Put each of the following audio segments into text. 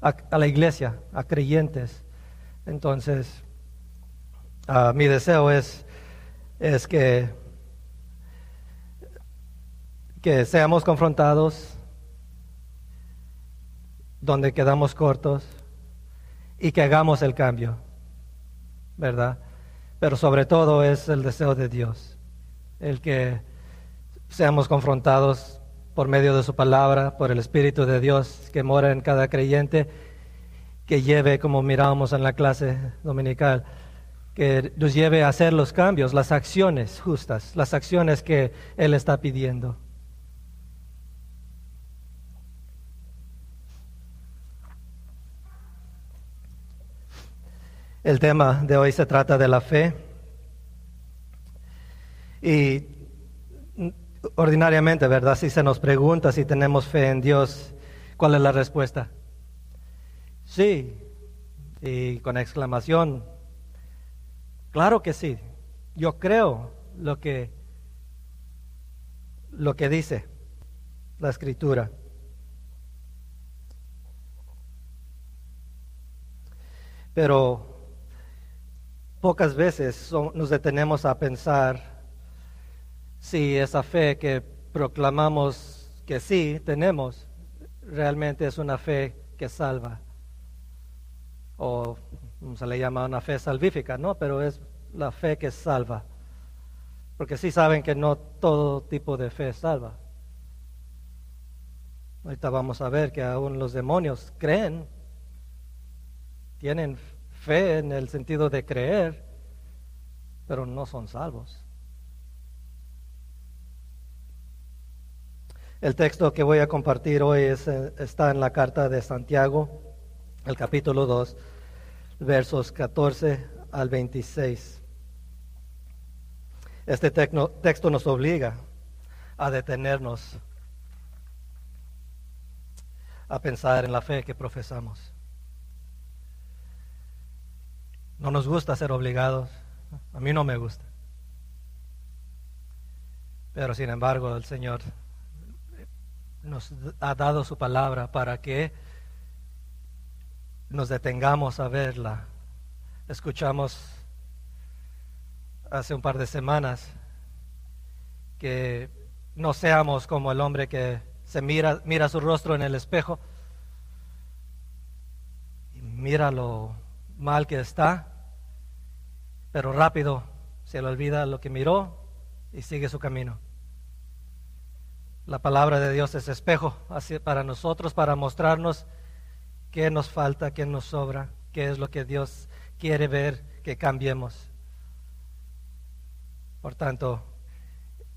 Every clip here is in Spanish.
a, la iglesia, a creyentes. Entonces, ah, mi deseo es, es que, que seamos confrontados donde quedamos cortos y que hagamos el cambio, ¿verdad? Pero sobre todo es el deseo de Dios, el que seamos confrontados por medio de su palabra, por el Espíritu de Dios que mora en cada creyente, que lleve, como mirábamos en la clase dominical, que nos lleve a hacer los cambios, las acciones justas, las acciones que Él está pidiendo. El tema de hoy se trata de la fe. Y ordinariamente, ¿verdad? Si se nos pregunta si tenemos fe en Dios, ¿cuál es la respuesta? Sí. Y con exclamación, claro que sí. Yo creo lo que lo que dice la escritura. Pero Pocas veces nos detenemos a pensar si esa fe que proclamamos que sí tenemos realmente es una fe que salva. O se le llama una fe salvífica, ¿no? Pero es la fe que salva. Porque sí saben que no todo tipo de fe salva. Ahorita vamos a ver que aún los demonios creen, tienen fe en el sentido de creer, pero no son salvos. El texto que voy a compartir hoy eh, está en la carta de Santiago, el capítulo 2, versos 14 al 26. Este texto nos obliga a detenernos, a pensar en la fe que profesamos. No nos gusta ser obligados. A mí no me gusta. Pero sin embargo el Señor nos ha dado su palabra para que nos detengamos a verla. Escuchamos hace un par de semanas que no seamos como el hombre que se mira, mira su rostro en el espejo y mira lo mal que está pero rápido se le olvida lo que miró y sigue su camino. La palabra de Dios es espejo para nosotros, para mostrarnos qué nos falta, qué nos sobra, qué es lo que Dios quiere ver que cambiemos. Por tanto,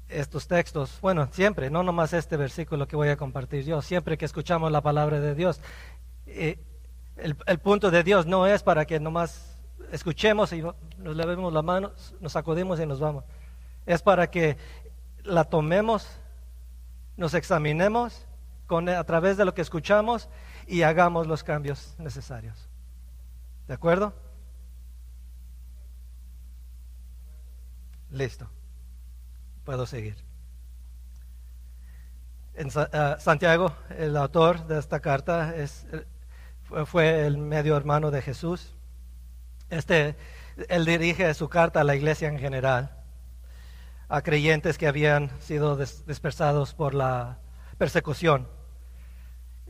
estos textos, bueno, siempre, no nomás este versículo que voy a compartir yo, siempre que escuchamos la palabra de Dios, eh, el, punto de Dios no es para que nomás escuchemos y nos lavemos las manos, nos sacudimos y nos vamos. Es para que la tomemos, nos examinemos con, a través de lo que escuchamos y hagamos los cambios necesarios. ¿De acuerdo? Listo. Puedo seguir. En ah, Santiago, el autor de esta carta, es, fue el medio hermano de Jesús. Este, él dirige su carta a la iglesia en general, a creyentes que habían sido dispersados por la persecución.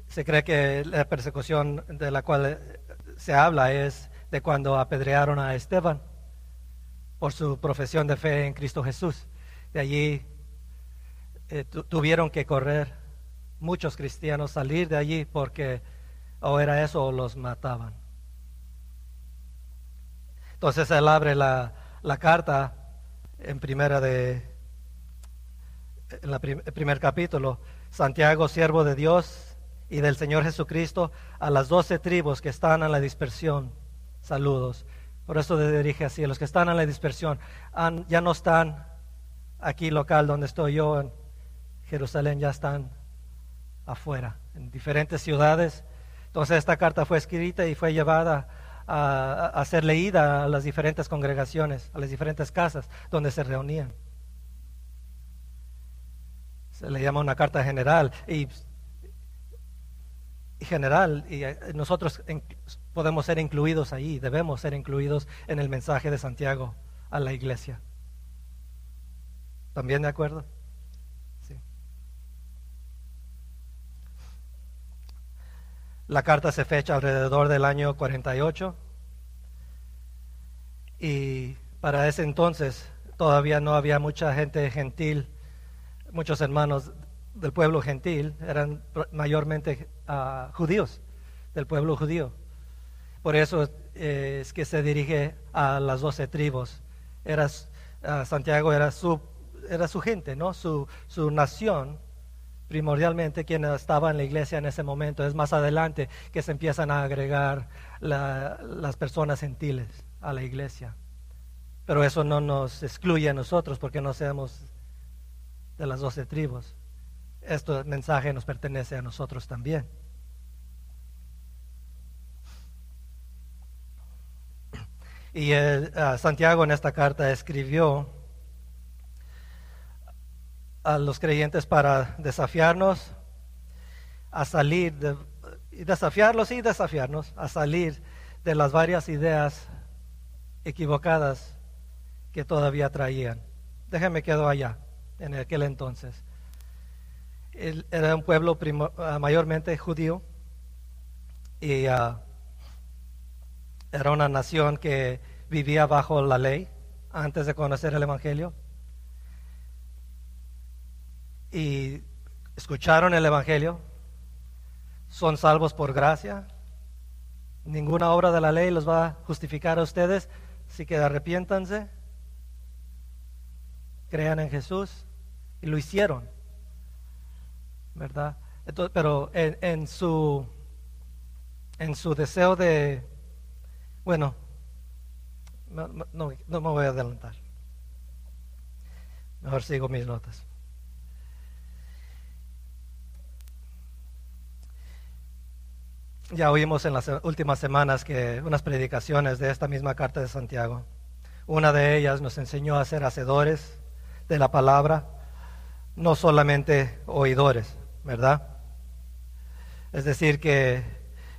Se cree que la persecución de la cual se habla es de cuando apedrearon a Esteban por su profesión de fe en Cristo Jesús. De allí eh, tuvieron que correr muchos cristianos, salir de allí porque o era eso o los mataban. Entonces él abre la, carta en primera de en la el primer capítulo, Santiago, siervo de Dios y del Señor Jesucristo, a las doce tribus que están en la dispersión. Saludos. Por eso se dirige así. Los que están en la dispersión ya no están aquí local donde estoy yo, en Jerusalén, ya están afuera, en diferentes ciudades. Entonces esta carta fue escrita y fue llevada a, ser leída a las diferentes congregaciones, a las diferentes casas donde se reunían. Se le llama una carta general y, general y eh, nosotros podemos ser incluidos ahí, debemos ser incluidos en el mensaje de Santiago a la iglesia. ¿También de acuerdo? La carta se fecha alrededor del año 48 y para ese entonces todavía no había mucha gente gentil, muchos hermanos del pueblo gentil, eran mayormente ah, judíos, del pueblo judío. Por eso eh, es que se dirige a las doce tribus. Era, ah, Santiago era su, era su gente, ¿no? su, su nación, primordialmente quien estaba en la iglesia en ese momento. Es más adelante que se empiezan a agregar las personas gentiles a la iglesia. Pero eso no nos excluye a nosotros porque no seamos de las doce tribus este mensaje nos pertenece a nosotros también. Y Santiago en esta carta escribió a los creyentes para desafiarnos a salir, de, desafiarlos y desafiarnos a salir de las varias ideas equivocadas que todavía traían. Déjenme quedo allá en aquel entonces era un pueblo ah, mayormente judío y ah, era una nación que vivía bajo la ley antes de conocer el Evangelio. Y escucharon el Evangelio, son salvos por gracia. Ninguna obra de la ley los va a justificar a ustedes, así que arrepiéntanse, crean en Jesús. Y lo hicieron. ¿verdad? pero en, su, en su deseo de, bueno, no, no, me voy a adelantar. Mejor sigo mis notas. Ya oímos en las últimas semanas que unas predicaciones de esta misma carta de Santiago. Una de ellas nos enseñó a ser hacedores de la palabra, no solamente oidores. ¿verdad? Es decir, que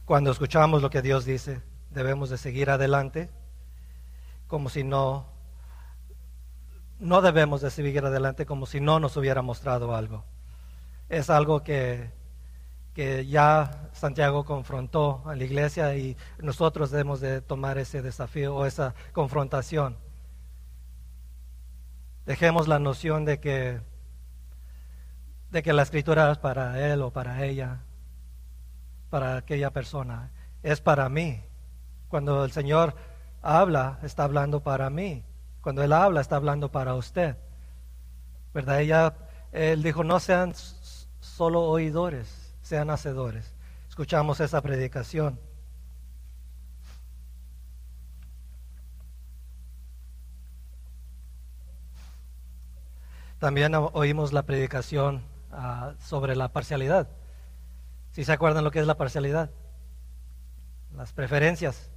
cuando escuchamos lo que Dios dice, debemos de seguir adelante, como si no, no debemos de seguir adelante como si no nos hubiera mostrado algo. Es algo que, que ya Santiago confrontó a la iglesia y nosotros debemos de tomar ese desafío o esa confrontación. Dejemos la noción de que de que la escritura es para él o para ella, para aquella persona. Es para mí. Cuando el Señor habla, está hablando para mí. Cuando Él habla, está hablando para usted. ¿Verdad? Ella, él dijo, no sean solo oidores, sean hacedores. Escuchamos esa predicación. También oímos la predicación Ah, sobre la parcialidad. Si se acuerdan lo que es la parcialidad? Las preferencias.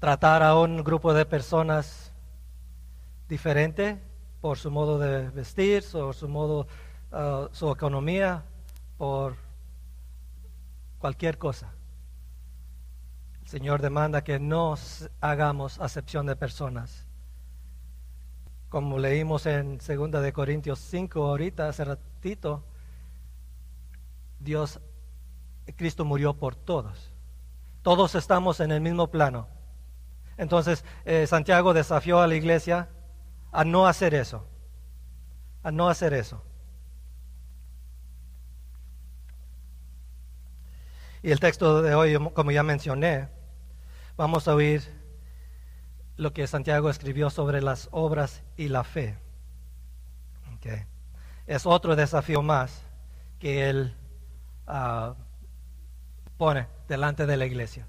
Tratar a un grupo de personas diferente por su modo de vestir, por su modo, ah, su economía, por cualquier cosa. El Señor demanda que no hagamos acepción de personas como leímos en 2 de Corintios 5 ahorita, hace ratito, Dios, Cristo murió por todos. Todos estamos en el mismo plano. Entonces, eh, Santiago desafió a la iglesia a no hacer eso, a no hacer eso. Y el texto de hoy, como ya mencioné, vamos a oír lo que Santiago escribió sobre las obras y la fe. Es otro desafío más que él ah, pone delante de la iglesia.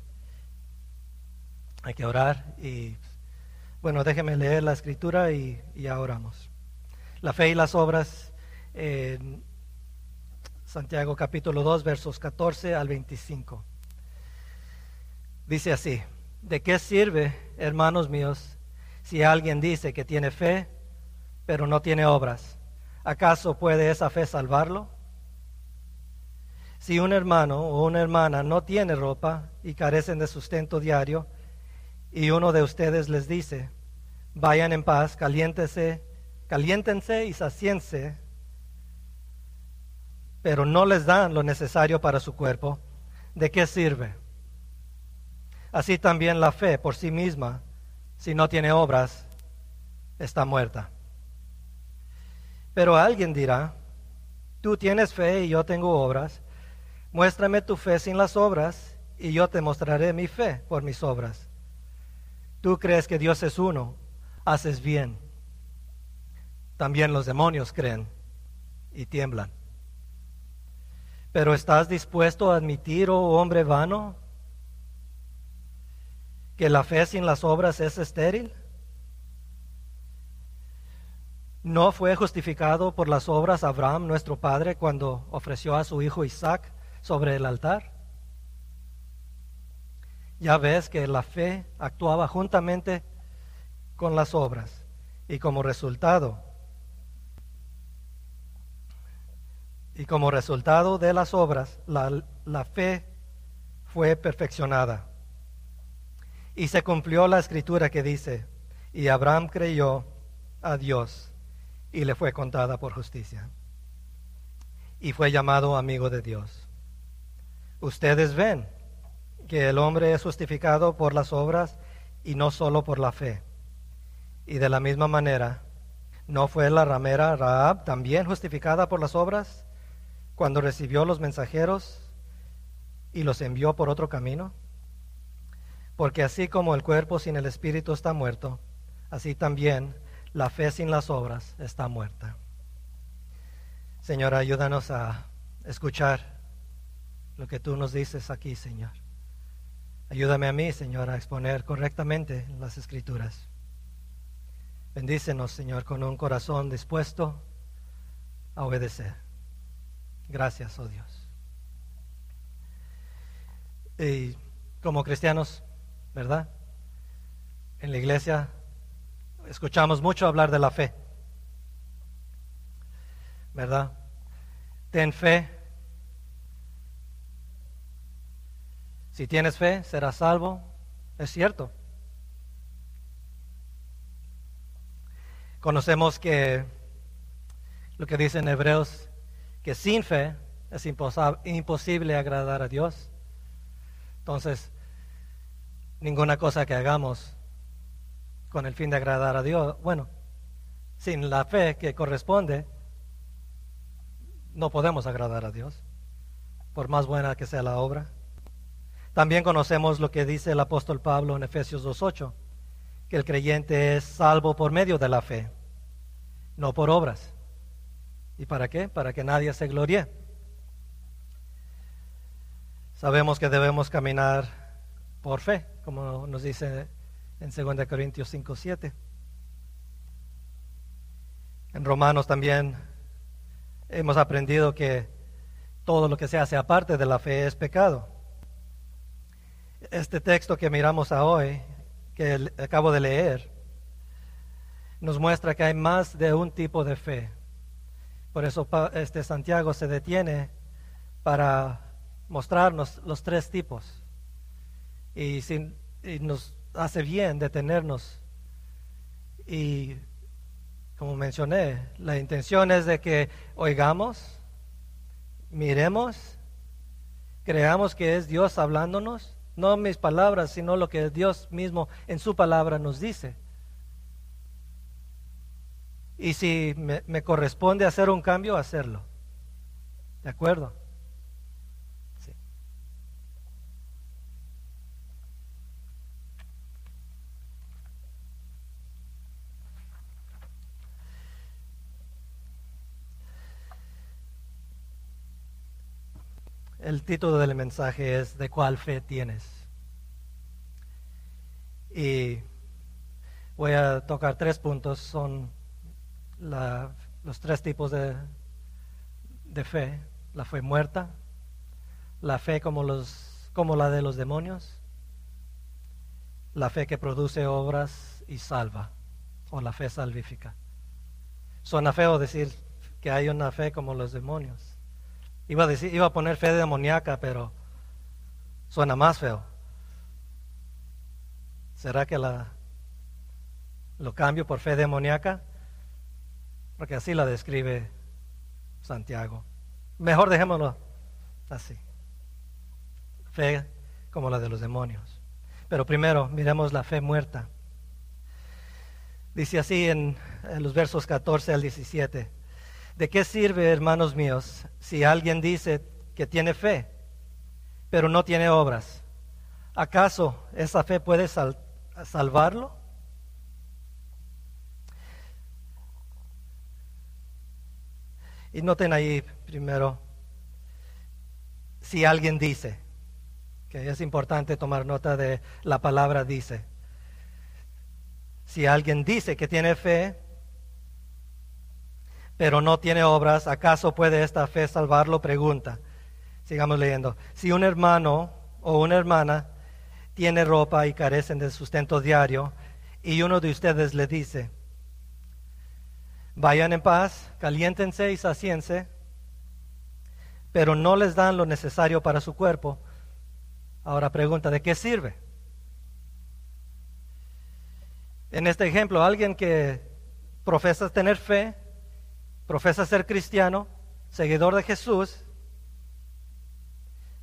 Hay que orar y, bueno, déjeme leer la escritura y, ya oramos. La fe y las obras, en Santiago capítulo 2, versos 14 al 25. Dice así. ¿De qué sirve, hermanos míos, si alguien dice que tiene fe, pero no tiene obras? ¿Acaso puede esa fe salvarlo? Si un hermano o una hermana no tiene ropa y carecen de sustento diario, y uno de ustedes les dice, vayan en paz, caliéntense, caliéntense y saciense, pero no les dan lo necesario para su cuerpo, ¿de qué sirve? Así también la fe por sí misma, si no tiene obras, está muerta. Pero alguien dirá, tú tienes fe y yo tengo obras, muéstrame tu fe sin las obras y yo te mostraré mi fe por mis obras. Tú crees que Dios es uno, haces bien. También los demonios creen y tiemblan. Pero ¿estás dispuesto a admitir, oh hombre vano, que la fe sin las obras es estéril? ¿No fue justificado por las obras Abraham, nuestro padre, cuando ofreció a su hijo Isaac sobre el altar? Ya ves que la fe actuaba juntamente con las obras y como resultado y como resultado de las obras la, fe fue perfeccionada. Y se cumplió la escritura que dice, y Abraham creyó a Dios y le fue contada por justicia. Y fue llamado amigo de Dios. Ustedes ven que el hombre es justificado por las obras y no solo por la fe. Y de la misma manera, ¿no fue la ramera Raab también justificada por las obras cuando recibió los mensajeros y los envió por otro camino? Porque así como el cuerpo sin el espíritu está muerto, así también la fe sin las obras está muerta. Señor, ayúdanos a escuchar lo que tú nos dices aquí, Señor. Ayúdame a mí, Señor, a exponer correctamente las escrituras. Bendícenos, Señor, con un corazón dispuesto a obedecer. Gracias, oh Dios. Y como cristianos, ¿verdad? En la iglesia escuchamos mucho hablar de la fe, ¿verdad? Ten fe. Si tienes fe, serás salvo. Es cierto. Conocemos que lo que dicen Hebreos, que sin fe es imposible agradar a Dios. Entonces, ninguna cosa que hagamos con el fin de agradar a Dios. Bueno, sin la fe que corresponde, no podemos agradar a Dios, por más buena que sea la obra. También conocemos lo que dice el apóstol Pablo en Efesios 2.8, que el creyente es salvo por medio de la fe, no por obras. ¿Y para qué? Para que nadie se gloríe. Sabemos que debemos caminar por fe, como nos dice en 2 Corintios 5, 7. En Romanos también hemos aprendido que todo lo que se hace aparte de la fe es pecado. Este texto que miramos hoy, que acabo de leer, nos muestra que hay más de un tipo de fe. Por eso este Santiago se detiene para mostrarnos los tres tipos. Y, nos hace bien detenernos. Y como mencioné, la intención es de que oigamos, miremos, creamos que es Dios hablándonos, no mis palabras, sino lo que Dios mismo en su palabra nos dice. Y si me, corresponde hacer un cambio, hacerlo. ¿De acuerdo? El título del mensaje es ¿De cuál fe tienes? Y voy a tocar tres puntos. Son los tres tipos de, de, fe. La fe muerta, la fe como, los, como la de los demonios, la fe que produce obras y salva, o la fe salvífica. Suena feo decir que hay una fe como los demonios Iba a, decir, iba a poner fe demoníaca, pero suena más feo. ¿Será que la, lo cambio por fe demoníaca? Porque así la describe Santiago. Mejor dejémoslo así. Fe como la de los demonios. Pero primero miremos la fe muerta. Dice así en, los versos 14 al 17. ¿De qué sirve, hermanos míos, si alguien dice que tiene fe, pero no tiene obras? ¿Acaso esa fe puede salvarlo? Y noten ahí primero, si alguien dice, que es importante tomar nota de la palabra dice. Si alguien dice que tiene fe, pero no tiene obras, ¿acaso puede esta fe salvarlo? Pregunta. Sigamos leyendo. Si un hermano o una hermana tiene ropa y carecen de sustento diario, y uno de ustedes le dice, vayan en paz, caliéntense y saciense, pero no les dan lo necesario para su cuerpo, Ahora pregunta, ¿de qué sirve? En este ejemplo, alguien que profesa tener fe, profesa ser cristiano, seguidor de Jesús,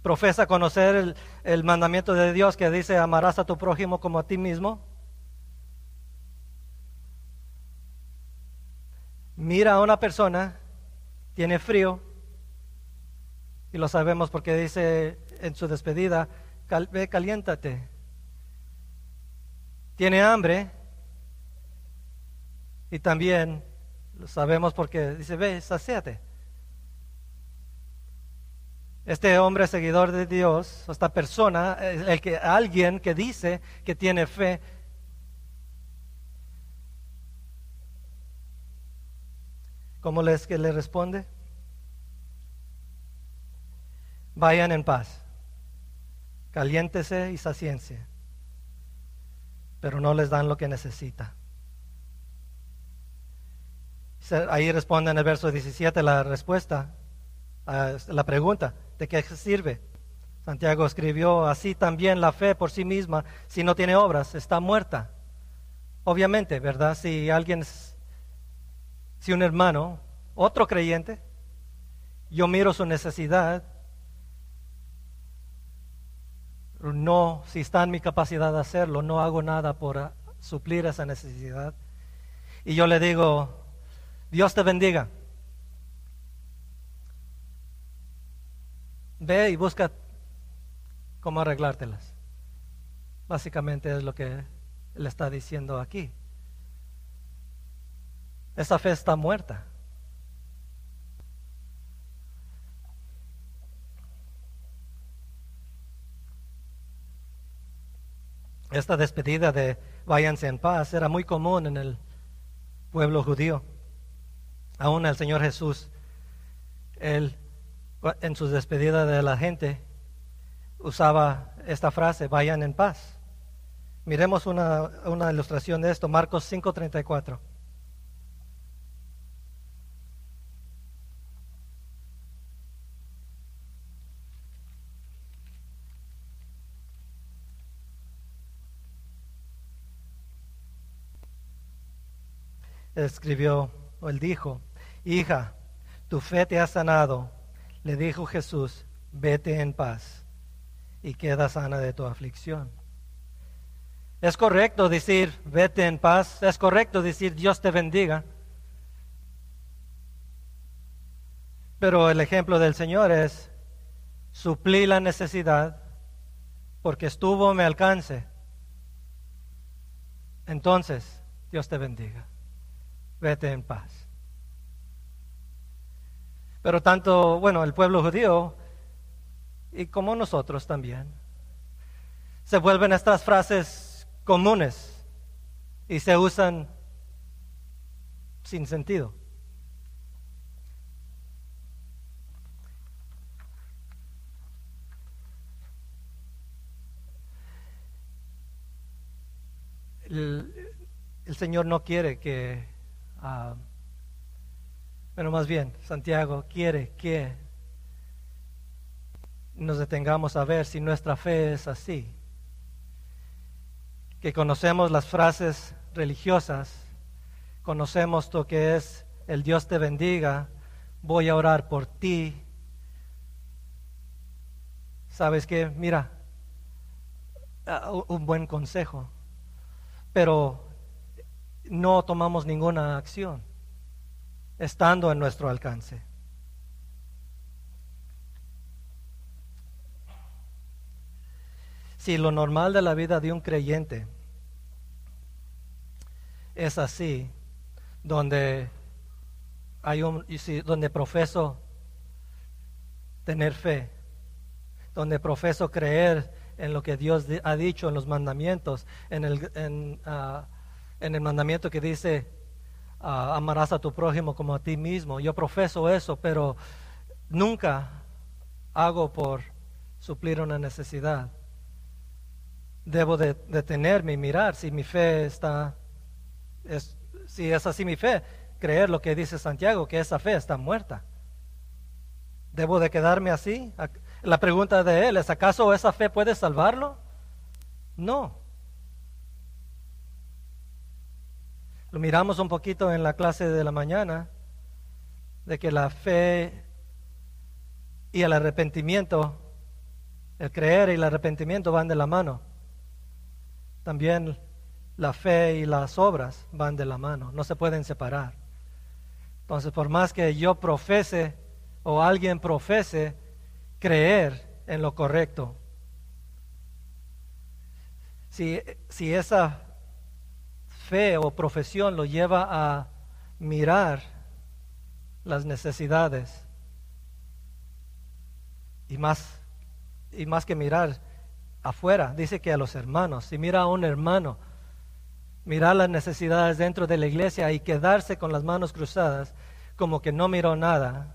profesa conocer el, el, mandamiento de Dios que dice amarás a tu prójimo como a ti mismo. Mira a una persona, tiene frío, y lo sabemos porque dice en su despedida, ve, caliéntate. Tiene hambre. Y también lo sabemos porque dice, ve, saciate. Este hombre seguidor de Dios, esta persona, el que, alguien que dice que tiene fe, ¿cómo les que le responde? Vayan en paz caliéntese y saciencia, pero no les dan lo que necesita. Ahí responde en el verso 17 la respuesta la pregunta, ¿de qué sirve? Santiago escribió, así también la fe por sí misma, si no tiene obras, está muerta. Obviamente, ¿verdad? Si alguien, si un hermano, otro creyente, yo miro su necesidad no, si está en mi capacidad de hacerlo, no hago nada por suplir esa necesidad. Y yo le digo, Dios te bendiga. Ve y busca cómo arreglártelas. Básicamente es lo que él está diciendo aquí. Esa fe está muerta. Esta despedida de váyanse en paz era muy común en el pueblo judío. Aún el Señor Jesús, él en su despedida de la gente usaba esta frase, vayan en paz. Miremos una, una ilustración de esto, Marcos 5:34. Escribió, o él dijo, hija, tu fe te ha sanado. Le dijo Jesús, vete en paz y queda sana de tu aflicción. Es correcto decir, vete en paz, es correcto decir, Dios te bendiga. Pero el ejemplo del Señor es, suplí la necesidad porque estuvo mi alcance. Entonces, Dios te bendiga vete en paz. Pero tanto, bueno, el pueblo judío y como nosotros también, se vuelven estas frases comunes y se usan sin sentido. El, el Señor no quiere que Ah, pero más bien, Santiago quiere que nos detengamos a ver si nuestra fe es así. Que conocemos las frases religiosas, conocemos lo que es el Dios te bendiga, voy a orar por ti. ¿Sabes qué? Mira, ah, un buen consejo, pero no tomamos ninguna acción estando en nuestro alcance. Si lo normal de la vida de un creyente es así, donde hay un, donde profeso tener fe, donde profeso creer en lo que Dios ha dicho en los mandamientos, en el, en, ah, el mandamiento que dice ah, amarás a tu prójimo como a ti mismo. Yo profeso eso, pero nunca hago por suplir una necesidad. Debo de detenerme y mirar si mi fe está, es, si es así mi fe, creer lo que dice Santiago, que esa fe está muerta. ¿Debo de quedarme así? La pregunta de él es, ¿acaso esa fe puede salvarlo? No. Lo miramos un poquito en la clase de la mañana, de que la fe y el arrepentimiento, el creer y el arrepentimiento van de la mano. También la fe y las obras van de la mano, no se pueden separar. Entonces, por más que yo profese o alguien profese creer en lo correcto, si, si esa fe o profesión lo lleva a mirar las necesidades y más, y más que mirar afuera, dice que a los hermanos, si mira a un hermano mirar las necesidades dentro de la iglesia y quedarse con las manos cruzadas como que no miró nada.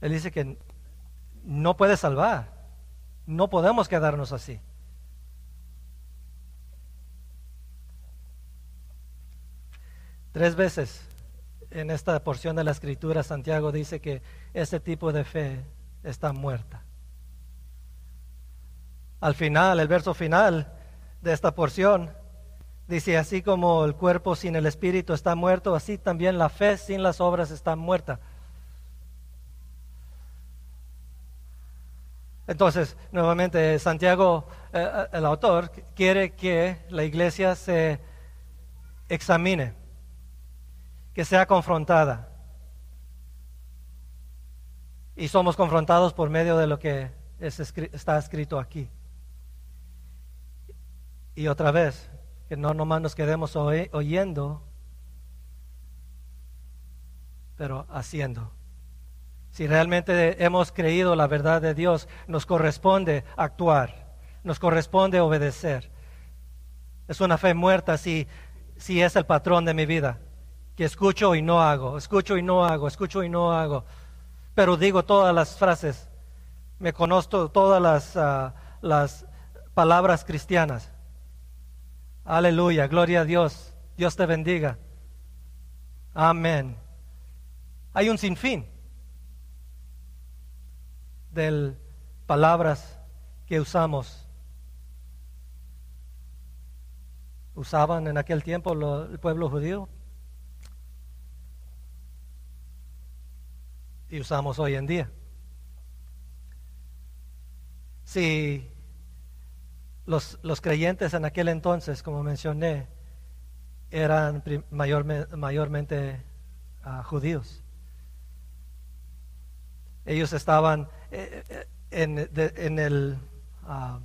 Él dice que no puede salvar. No podemos quedarnos así. Tres veces en esta porción de la escritura Santiago dice que ese tipo de fe está muerta. Al final, el verso final, de esta porción. Dice, así como el cuerpo sin el espíritu está muerto, así también la fe sin las obras está muerta. Entonces, nuevamente, Santiago, eh, eh, el autor, quiere que la iglesia se examine, que sea confrontada. Y somos confrontados por medio de lo que está escrito aquí. Y otra vez, que no nomás nos quedemos oyendo, pero haciendo. Si realmente hemos creído la verdad de Dios, nos corresponde actuar, nos corresponde obedecer. Es una fe muerta si, si es el patrón de mi vida, que escucho y no hago, escucho y no hago, escucho y no hago, pero digo todas las frases, me conozco todas las, ah, las palabras cristianas, Aleluya, gloria a Dios. Dios te bendiga. Amén. Hay un sinfín de palabras que usamos. Usaban en aquel tiempo el pueblo judío y usamos hoy en día. Si los, creyentes en aquel entonces, como mencioné, eran mayormente ah, judíos. Ellos estaban eh, eh, en, el ah,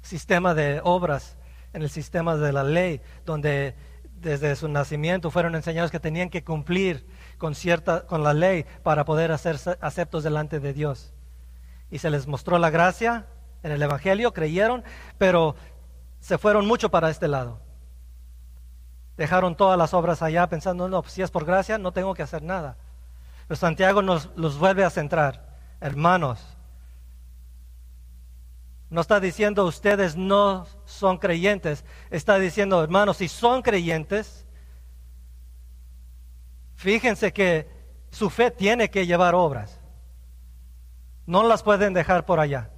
sistema de obras, en el sistema de la ley, donde desde su nacimiento fueron enseñados que tenían que cumplir con, cierta, con la ley para poder hacerse aceptos delante de Dios. Y se les mostró la gracia en el Evangelio, creyeron, pero se fueron mucho para este lado. Dejaron todas las obras allá pensando, no, pues si es por gracia, no tengo que hacer nada. Pero Santiago nos los vuelve a centrar. Hermanos, no está diciendo ustedes no son creyentes, está diciendo, hermanos, si son creyentes, fíjense que su fe tiene que llevar obras. No las pueden dejar por allá.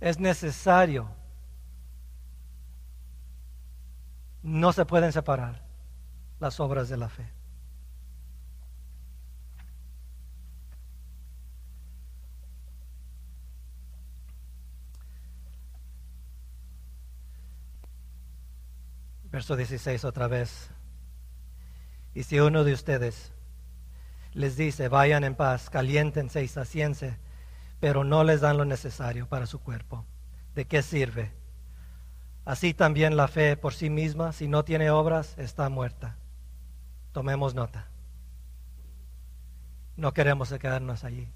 Es necesario. No se pueden separar las obras de la fe. Verso 16 otra vez. Y si uno de ustedes les dice, vayan en paz, caliéntense y saciense, pero no les dan lo necesario para su cuerpo, ¿de qué sirve? Así también la fe por sí misma, si no tiene obras, está muerta. Tomemos nota. No queremos quedarnos allí.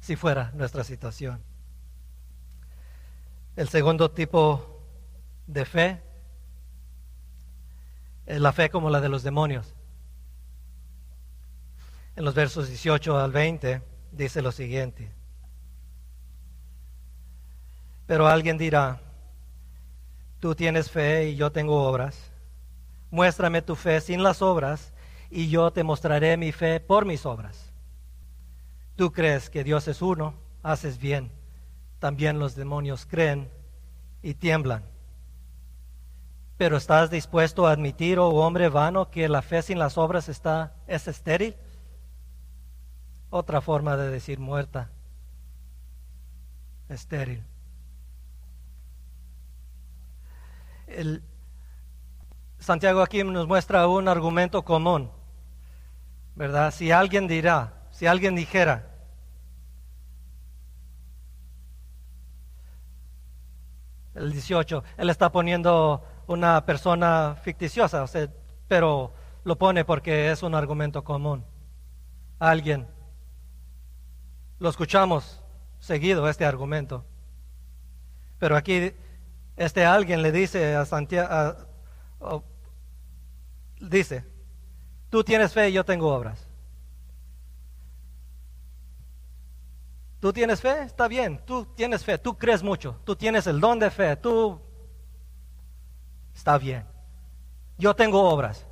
Si fuera nuestra situación. El segundo tipo de fe es la fe como la de los demonios. En los versos 18 al 20 dice lo siguiente. Pero alguien dirá, tú tienes fe y yo tengo obras. Muéstrame tu fe sin las obras y yo te mostraré mi fe por mis obras. Tú crees que Dios es uno, haces bien. También los demonios creen y tiemblan. Pero ¿estás dispuesto a admitir, oh hombre vano, que la fe sin las obras está, es estéril? Otra forma de decir muerta, estéril. El, Santiago aquí nos muestra un argumento común, ¿verdad? Si alguien dirá, si alguien dijera, el 18, él está poniendo una persona ficticiosa, pero lo pone porque es un argumento común. Alguien. Lo escuchamos seguido este argumento. Pero aquí este alguien le dice a Santiago, dice, tú tienes fe y yo tengo obras. Tú tienes fe, está bien, tú tienes fe, tú crees mucho, tú tienes el don de fe, tú está bien. Yo tengo obras.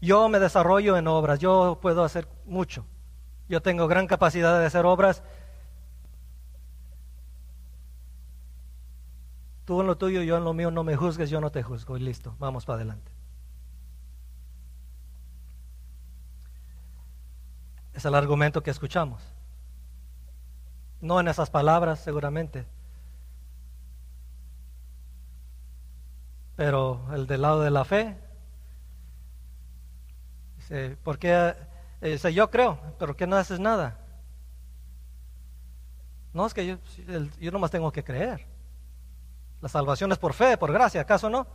Yo me desarrollo en obras. Yo puedo hacer mucho. Yo tengo gran capacidad de hacer obras. Tú en lo tuyo, yo en lo mío, no me juzgues, yo no te juzgo. Y listo, vamos para adelante. Es el argumento que escuchamos. No en esas palabras, seguramente, Pero el del lado de la fe, dice, ¿por qué? Eh, dice, yo creo, pero ¿qué no haces nada? No, es que yo, yo nomás tengo que creer. La salvación es por fe, por gracia, ¿acaso no?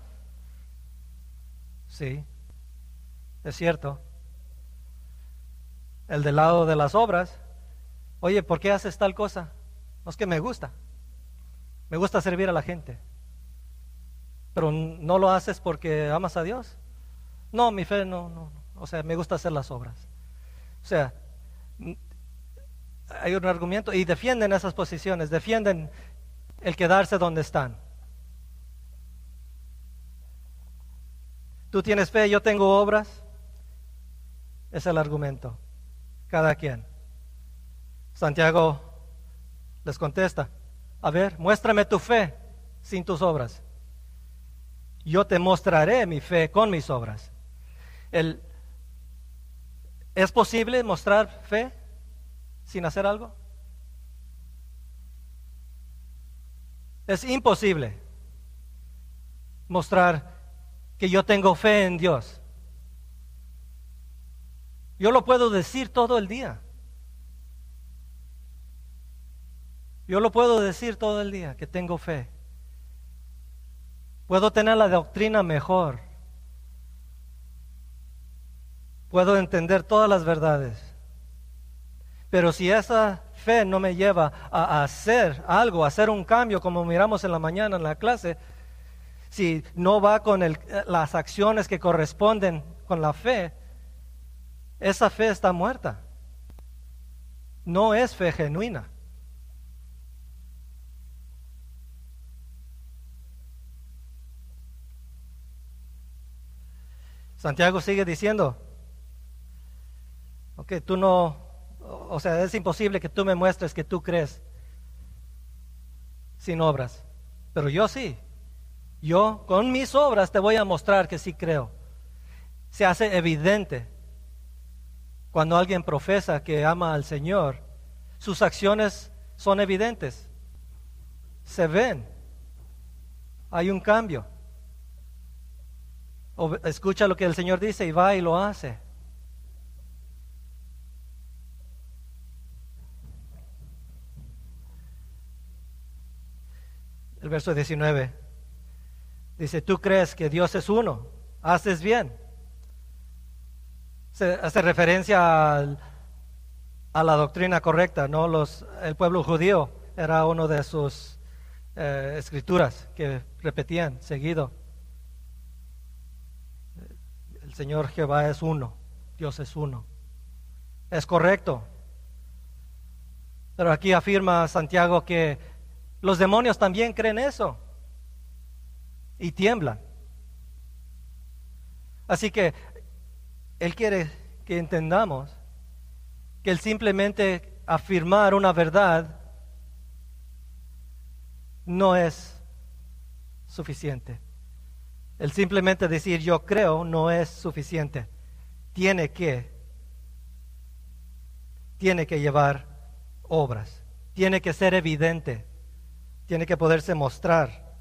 Sí, es cierto. El del lado de las obras, oye, ¿por qué haces tal cosa? No es que me gusta. Me gusta servir a la gente pero no lo haces porque amas a Dios. No, mi fe no, no, o sea, me gusta hacer las obras. O sea, hay un argumento y defienden esas posiciones, defienden el quedarse donde están. Tú tienes fe, yo tengo obras. Es el argumento. Cada quien. Santiago les contesta, a ver, muéstrame tu fe sin tus obras yo te mostraré mi fe con mis obras. ¿Es posible mostrar fe sin hacer algo? Es imposible mostrar que yo tengo fe en Dios. Yo lo puedo decir todo el día. Yo lo puedo decir todo el día que tengo fe. Puedo tener la doctrina mejor. Puedo entender todas las verdades. Pero si esa fe no me lleva a hacer algo, a hacer un cambio, como miramos en la mañana en la clase, si no va con las acciones que corresponden con la fe, esa fe está muerta. No es fe genuina. Santiago sigue diciendo, Ok, tú no, o sea, es imposible que tú me muestres que tú crees sin obras, pero yo sí. Yo con mis obras te voy a mostrar que sí creo. Se hace evidente cuando alguien profesa que ama al Señor, sus acciones son evidentes, se ven, hay un cambio. Escucha lo que el Señor dice y va y lo hace. El verso 19 dice, tú crees que Dios es uno, haces bien. Se hace referencia a la doctrina correcta, ¿no? Los, el pueblo judío era uno de sus eh, escrituras que repetían seguido. El Señor Jehová es uno, Dios es uno. Es correcto. Pero aquí afirma Santiago que los demonios también creen eso y tiemblan. Así que Él quiere que entendamos que el simplemente afirmar una verdad no es suficiente. El simplemente decir yo creo no es suficiente. Tiene que, tiene que llevar obras, tiene que ser evidente, tiene que poderse mostrar.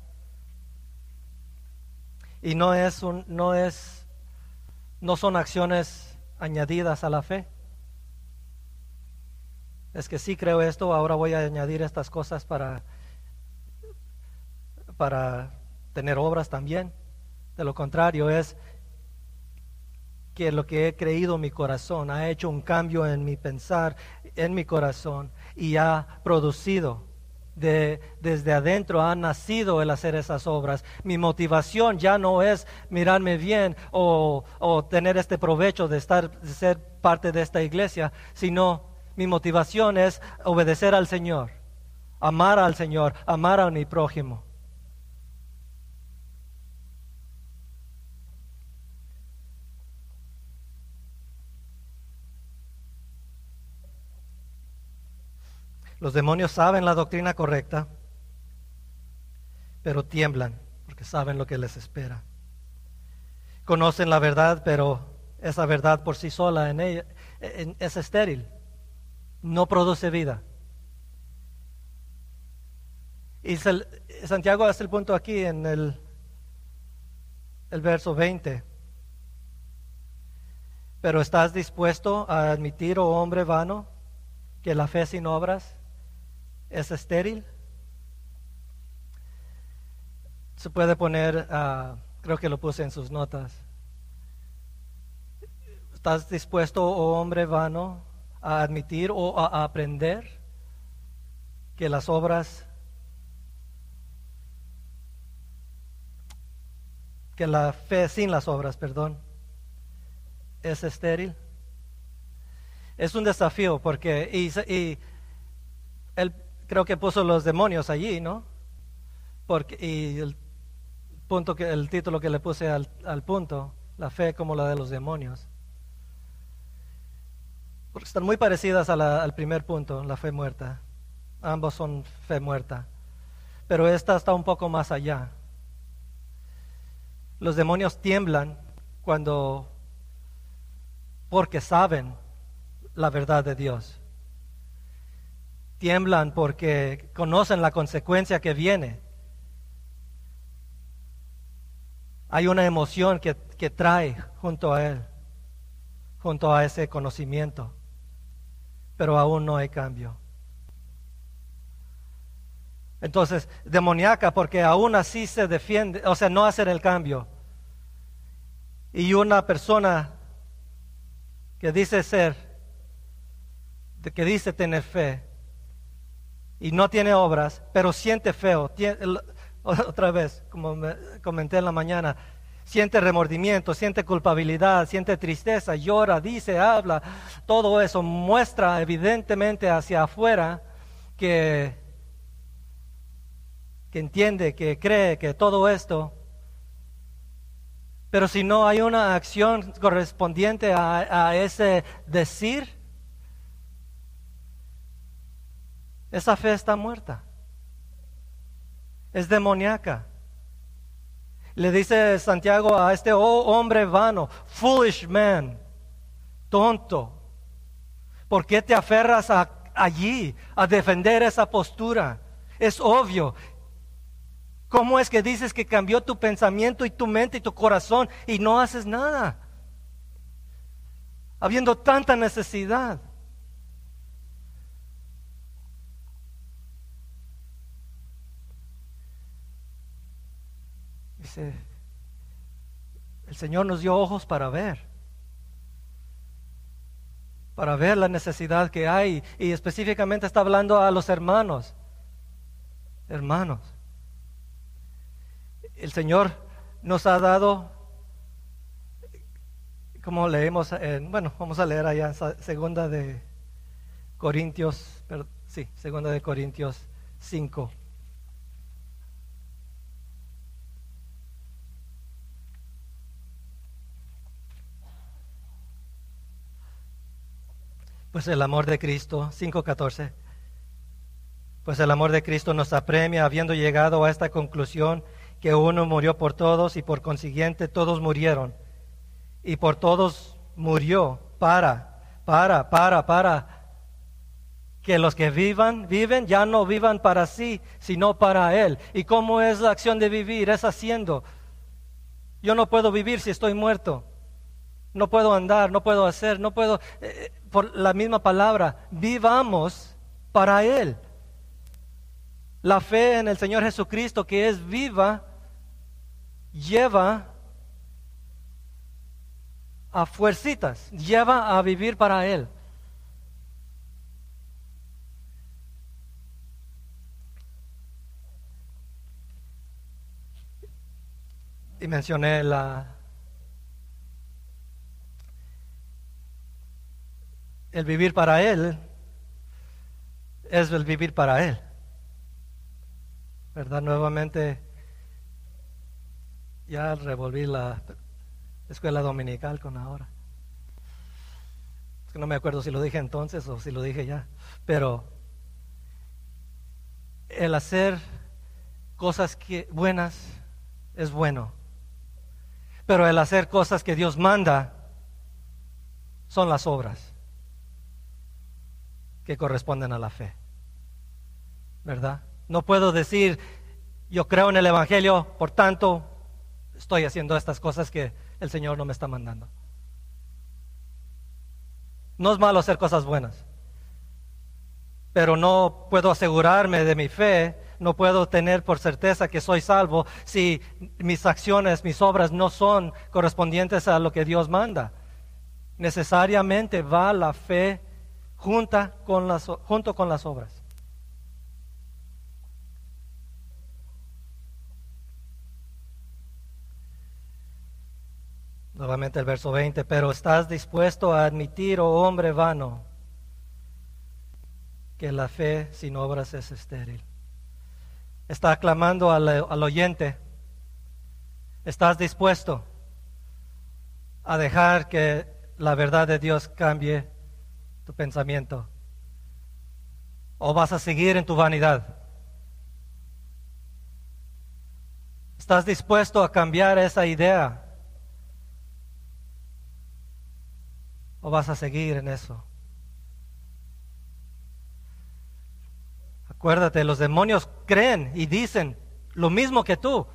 Y no es un, no es, no son acciones añadidas a la fe. Es que sí creo esto, ahora voy a añadir estas cosas para para tener obras también. De lo contrario, es que lo que he creído mi corazón ha hecho un cambio en mi pensar, en mi corazón, y ha producido de, desde adentro ha nacido el hacer esas obras. Mi motivación ya no es mirarme bien o, o, tener este provecho de estar, de ser parte de esta iglesia, sino mi motivación es obedecer al Señor, amar al Señor, amar a mi prójimo. Los demonios saben la doctrina correcta, pero tiemblan porque saben lo que les espera. Conocen la verdad, pero esa verdad por sí sola en ella, es estéril, no produce vida. Y Santiago hace el punto aquí en el, el verso 20. Pero ¿estás dispuesto a admitir, oh hombre vano, que la fe sin obras es estéril. Se puede poner, ah, creo que lo puse en sus notas. ¿Estás dispuesto, oh hombre vano, a admitir o a aprender que las obras, que la fe sin las obras, perdón, es estéril? Es un desafío porque, y, y el, creo que puso los demonios allí, ¿no? Porque, y el, punto que, el título que le puse al, punto, la fe como la de los demonios. Porque están muy parecidas al primer punto, la fe muerta. Ambos son fe muerta. Pero esta está un poco más allá. Los demonios tiemblan cuando, porque saben la verdad de Dios tiemblan porque conocen la consecuencia que viene. Hay una emoción que, que trae junto a él, junto a ese conocimiento, pero aún no hay cambio. Entonces, demoníaca porque aún así se defiende, o sea, no hacer el cambio. Y una persona que dice ser, que dice tener fe, y no tiene obras, pero siente feo. otra vez, como me comenté en la mañana, siente remordimiento, siente culpabilidad, siente tristeza, llora, dice, habla, todo eso muestra evidentemente hacia afuera que, que entiende, que cree que todo esto Pero si no hay una acción correspondiente a, a ese decir, esa fe está muerta. Es demoníaca. Le dice Santiago a este oh, hombre vano, foolish man, tonto. ¿Por qué te aferras allí a defender esa postura? Es obvio. ¿Cómo es que dices que cambió tu pensamiento y tu mente y tu corazón y no haces nada? Habiendo tanta necesidad. El Señor nos dio ojos para ver, para ver la necesidad que hay y específicamente está hablando a los hermanos, hermanos. El Señor nos ha dado, como leemos, en, bueno, vamos a leer allá, segunda de Corintios, sí, segunda de Corintios 5. Pues el amor de Cristo, 5.14. Pues el amor de Cristo nos apremia, habiendo llegado a esta conclusión, que uno murió por todos y por consiguiente todos murieron. Y por todos murió para, para, para, para que los que vivan, viven, ya no vivan para sí, sino para Él. ¿Y cómo es la acción de vivir? Es haciendo. Yo no puedo vivir si estoy muerto. No puedo andar, no puedo hacer, no puedo... Eh, por la misma palabra, vivamos para Él. La fe en el Señor Jesucristo que es viva lleva a fuercitas, lleva a vivir para Él. Y mencioné la, el vivir para Él es el vivir para Él. ¿Verdad? Nuevamente, ya revolví la escuela dominical con ahora. Es que no me acuerdo si lo dije entonces o si lo dije ya. Pero el hacer cosas que, buenas es bueno. Pero el hacer cosas que Dios manda son las obras que corresponden a la fe. ¿Verdad? No puedo decir, yo creo en el Evangelio, por tanto, estoy haciendo estas cosas que el Señor no me está mandando. No es malo hacer cosas buenas, pero no puedo asegurarme de mi fe, no puedo tener por certeza que soy salvo si mis acciones, mis obras no son correspondientes a lo que Dios manda. Necesariamente va la fe junta con las, junto con las obras. Nuevamente el verso 20, pero estás dispuesto a admitir, oh hombre vano, que la fe sin obras es estéril. Está aclamando al, al oyente. ¿Estás dispuesto a dejar que la verdad de Dios cambie pensamiento? ¿O vas a seguir en tu vanidad? ¿Estás dispuesto a cambiar esa idea? ¿O vas a seguir en eso? Acuérdate, los demonios creen y dicen lo mismo que tú,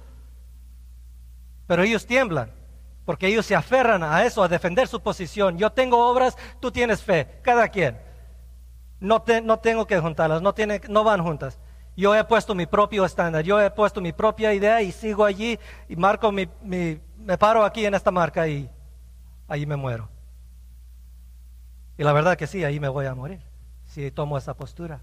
pero ellos tiemblan porque ellos se aferran a eso, a defender su posición. Yo tengo obras, tú tienes fe, cada quien. No, no tengo que juntarlas, no, tiene, no van juntas. Yo he puesto mi propio estándar, yo he puesto mi propia idea y sigo allí y marco mi, me paro aquí en esta marca y ahí me muero. Y la verdad que sí, ahí me voy a morir si tomo esa postura.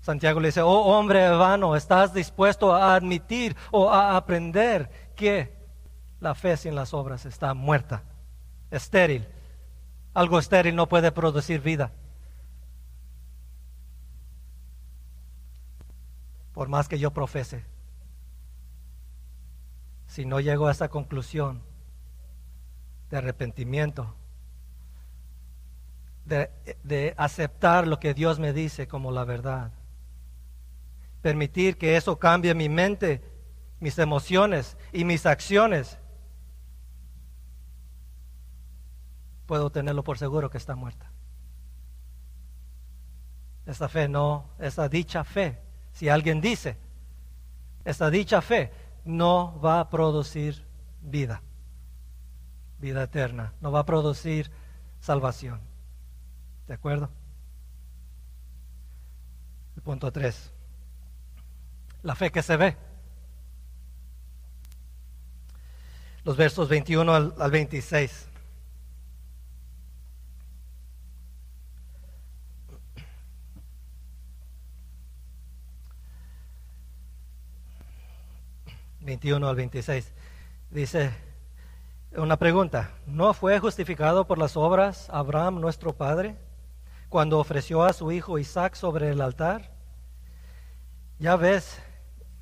Santiago le dice, oh hombre vano, ¿estás dispuesto a admitir o a aprender que la fe sin las obras está muerta, estéril. Algo estéril no puede producir vida. Por más que yo profese. si no llego a esa conclusión de arrepentimiento, de, de, aceptar lo que Dios me dice como la verdad. Permitir que eso cambie mi mente, mis emociones y mis acciones. Puedo tenerlo por seguro que está muerta. Esa fe no, esa dicha fe, si alguien dice, esa dicha fe no va a producir vida, vida eterna, no va a producir salvación. ¿De acuerdo? El punto 3. La fe que se ve. Los versos 21 al, al 26. 21 al 26. Dice una pregunta, ¿no fue justificado por las obras Abraham nuestro padre cuando ofreció a su hijo Isaac sobre el altar? Ya ves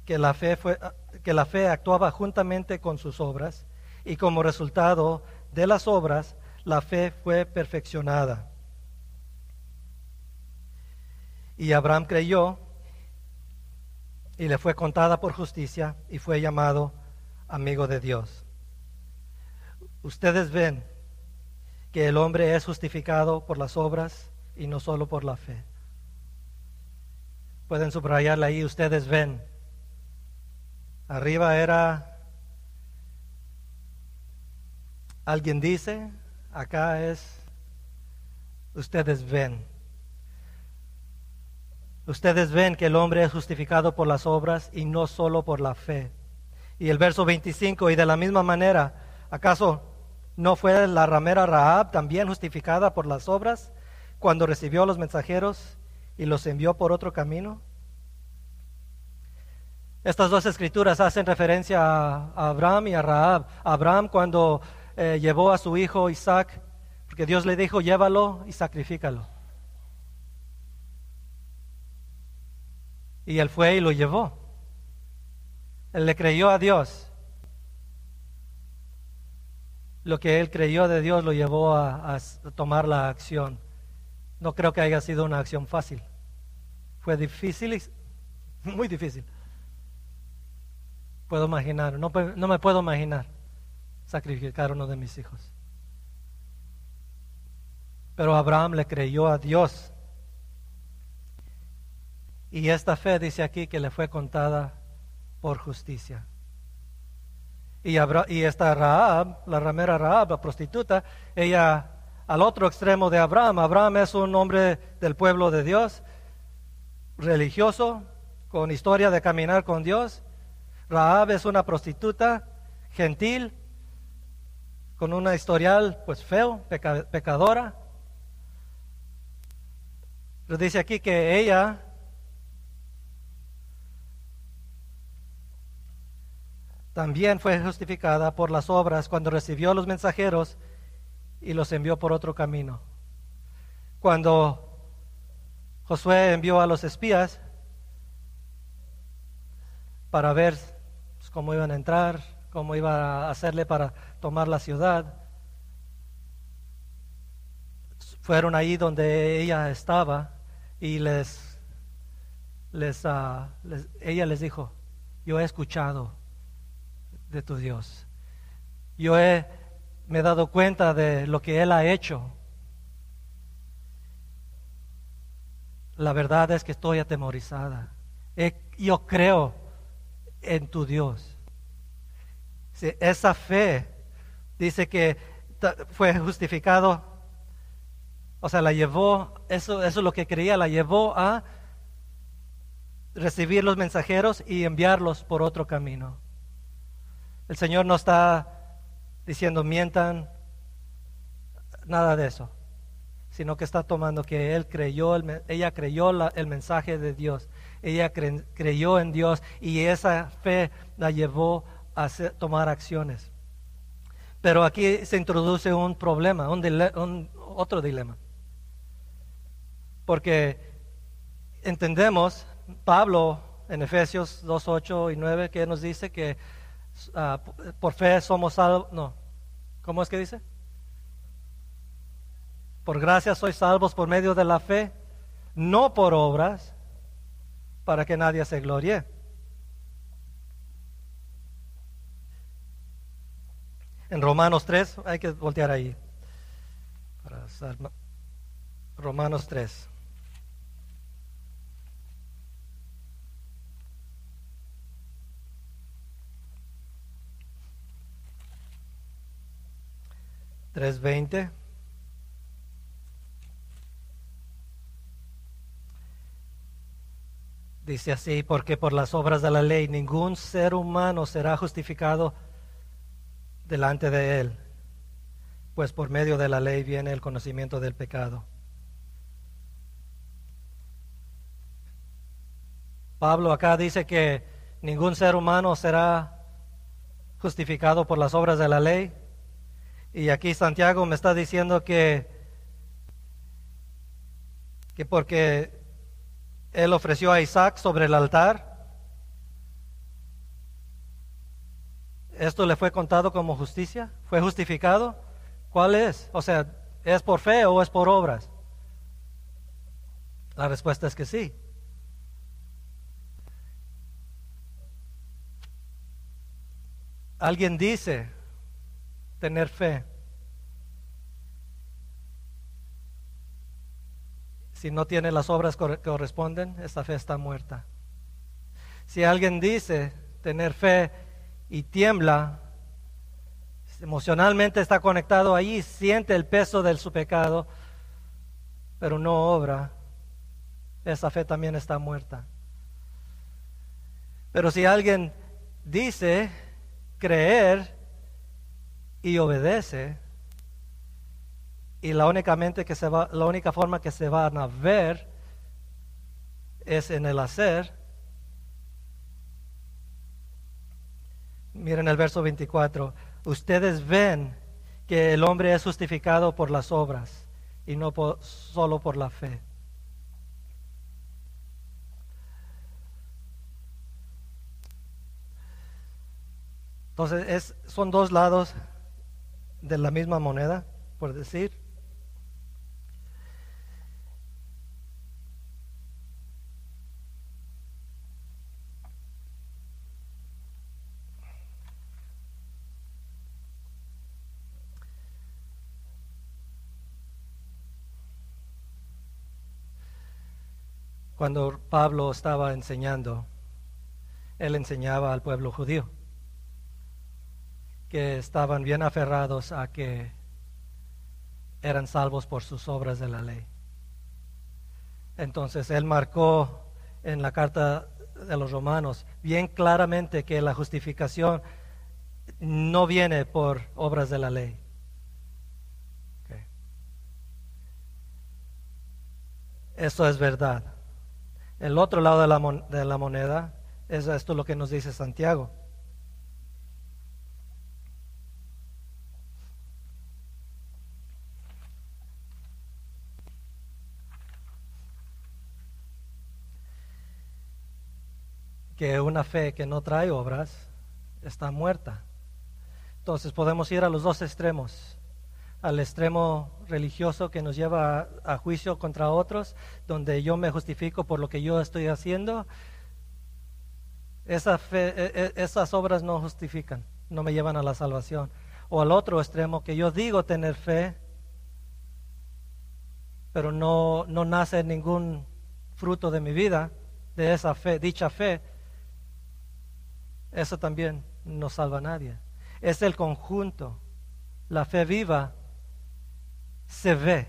que la fe fue que la fe actuaba juntamente con sus obras y como resultado de las obras la fe fue perfeccionada. Y Abraham creyó y le fue contada por justicia y fue llamado amigo de Dios. Ustedes ven que el hombre es justificado por las obras y no solo por la fe. Pueden subrayarla ahí, ustedes ven. Arriba era, alguien dice, acá es, ustedes ven. Ustedes ven que el hombre es justificado por las obras y no solo por la fe. Y el verso 25, y de la misma manera, ¿acaso no fue la ramera Rahab también justificada por las obras cuando recibió a los mensajeros y los envió por otro camino? Estas dos escrituras hacen referencia a Abraham y a Rahab. Abraham cuando eh, llevó a su hijo Isaac, porque Dios le dijo, llévalo y sacrifícalo. Y él fue y lo llevó. Él le creyó a Dios. Lo que él creyó de Dios lo llevó a, tomar la acción. No creo que haya sido una acción fácil. Fue difícil, muy difícil. Puedo imaginar, no, no me puedo imaginar sacrificar a uno de mis hijos. Pero Abraham le creyó a Dios y esta fe dice aquí que le fue contada por justicia. Y, y esta Rahab, la ramera Rahab, la prostituta, ella al otro extremo de Abraham. Abraham es un hombre del pueblo de Dios, religioso, con historia de caminar con Dios. Rahab es una prostituta gentil, con una historial pues feo, pecadora. Pero dice aquí que ella también fue justificada por las obras cuando recibió a los mensajeros y los envió por otro camino. Cuando Josué envió a los espías para ver cómo iban a entrar, cómo iba a hacerle para tomar la ciudad, fueron ahí donde ella estaba y les, ah, les ella les dijo, yo he escuchado de tu Dios. Yo he, me he dado cuenta de lo que Él ha hecho. La verdad es que estoy atemorizada. yo creo en tu Dios. esa fe dice que fue justificado, o sea, la llevó, eso, eso es lo que creía, la llevó a recibir los mensajeros y enviarlos por otro camino. El Señor no está diciendo mientan, nada de eso, sino que está tomando que él creyó, ella creyó el mensaje de Dios, ella creyó en Dios y esa fe la llevó a tomar acciones. Pero aquí se introduce un problema, un, otro dilema. Porque entendemos, Pablo en Efesios 2, 8 y 9, que nos dice que ah, por fe somos salvos. No, ¿cómo es que dice? Por gracia sois salvos por medio de la fe, no por obras, para que nadie se glorie. En Romanos 3, hay que voltear ahí. Romanos 3. Tres veinte. Dice así, porque por las obras de la ley ningún ser humano será justificado delante de él, pues por medio de la ley viene el conocimiento del pecado. Pablo acá dice que ningún ser humano será justificado por las obras de la ley. Y aquí Santiago me está diciendo que, que porque él ofreció a Isaac sobre el altar. ¿Esto le fue contado como justicia? ¿Fue justificado? ¿Cuál es? O sea, ¿es por fe o es por obras? La respuesta es que sí. Alguien dice tener fe. Si no tiene las obras que corresponden, esta fe está muerta. Si alguien dice tener fe y tiembla, emocionalmente está conectado ahí, siente el peso de su pecado, pero no obra, esa fe también está muerta. Pero si alguien dice creer y obedece, y la, únicamente que se va, la única forma que se van a ver es en el hacer. Miren el verso 24. Ustedes ven que el hombre es justificado por las obras y no solo por la fe. Entonces, es, son dos lados de la misma moneda, por decir. Cuando Pablo estaba enseñando, él enseñaba al pueblo judío que estaban bien aferrados a que eran salvos por sus obras de la ley. Entonces él marcó en la carta de los romanos bien claramente que la justificación no viene por obras de la ley. Eso es verdad. El otro lado de la, de la moneda es esto lo que nos dice Santiago. Que una fe que no trae obras está muerta. Entonces podemos ir a los dos extremos al extremo religioso que nos lleva a, juicio contra otros, donde yo me justifico por lo que yo estoy haciendo, esa fe, e, e, esas obras no justifican, no me llevan a la salvación. O al otro extremo, que yo digo tener fe, pero no, no nace ningún fruto de mi vida, de esa fe, dicha fe, eso también no salva a nadie. Es el conjunto, la fe viva se ve.